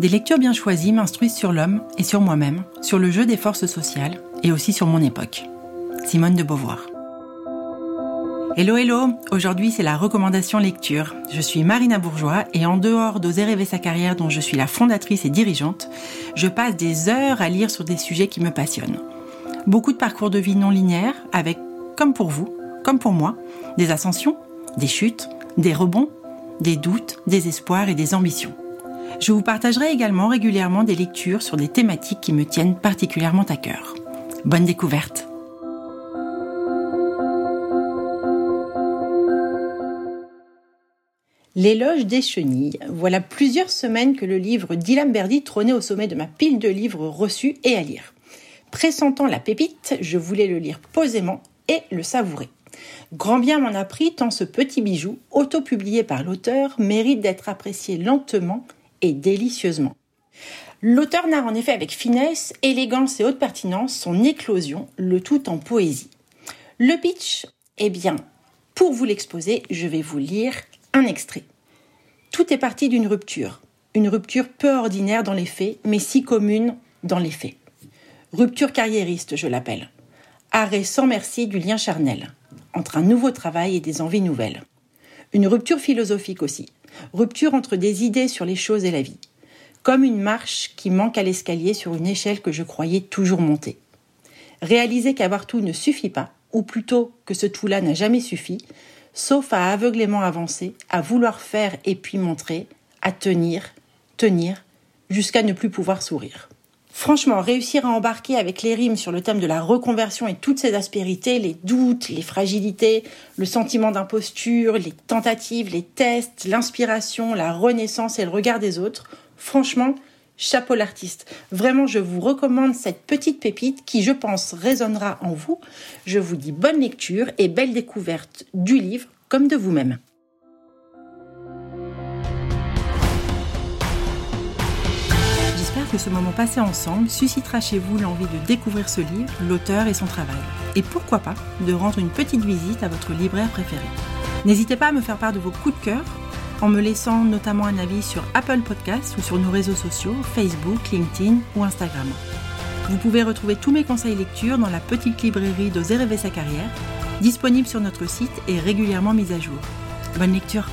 Des lectures bien choisies m'instruisent sur l'homme et sur moi-même, sur le jeu des forces sociales et aussi sur mon époque. Simone de Beauvoir. Hello hello, aujourd'hui c'est la recommandation lecture. Je suis Marina Bourgeois et en dehors d'Oser rêver sa carrière dont je suis la fondatrice et dirigeante, je passe des heures à lire sur des sujets qui me passionnent. Beaucoup de parcours de vie non linéaires avec, comme pour vous, comme pour moi, des ascensions, des chutes, des rebonds, des doutes, des espoirs et des ambitions. Je vous partagerai également régulièrement des lectures sur des thématiques qui me tiennent particulièrement à cœur. Bonne découverte L'éloge des chenilles. Voilà plusieurs semaines que le livre d'Ilam Berdi trônait au sommet de ma pile de livres reçus et à lire. Pressentant la pépite, je voulais le lire posément et le savourer. Grand bien m'en a pris tant ce petit bijou, auto-publié par l'auteur, mérite d'être apprécié lentement et délicieusement. L'auteur narre en effet avec finesse, élégance et haute pertinence son éclosion, le tout en poésie. Le pitch, eh bien, pour vous l'exposer, je vais vous lire un extrait. Tout est parti d'une rupture. Une rupture peu ordinaire dans les faits, mais si commune dans les faits. Rupture carriériste, je l'appelle. Arrêt sans merci du lien charnel, entre un nouveau travail et des envies nouvelles. Une rupture philosophique aussi. Rupture entre des idées sur les choses et la vie. Comme une marche qui manque à l'escalier sur une échelle que je croyais toujours monter. Réaliser qu'avoir tout ne suffit pas, ou plutôt que ce tout-là n'a jamais suffi, sauf à aveuglément avancer, à vouloir faire et puis montrer, à tenir, tenir, jusqu'à ne plus pouvoir sourire. Franchement, réussir à embarquer avec les rimes sur le thème de la reconversion et toutes ses aspérités, les doutes, les fragilités, le sentiment d'imposture, les tentatives, les tests, l'inspiration, la renaissance et le regard des autres, franchement, chapeau l'artiste. Vraiment, je vous recommande cette petite pépite qui, je pense, résonnera en vous. Je vous dis bonne lecture et belle découverte du livre comme de vous-même. Que ce moment passé ensemble suscitera chez vous l'envie de découvrir ce livre, l'auteur et son travail. Et pourquoi pas de rendre une petite visite à votre libraire préféré. N'hésitez pas à me faire part de vos coups de cœur en me laissant notamment un avis sur Apple Podcasts ou sur nos réseaux sociaux, Facebook, LinkedIn ou Instagram. Vous pouvez retrouver tous mes conseils lecture dans la petite librairie d'Oser rêver sa carrière, disponible sur notre site et régulièrement mise à jour. Bonne lecture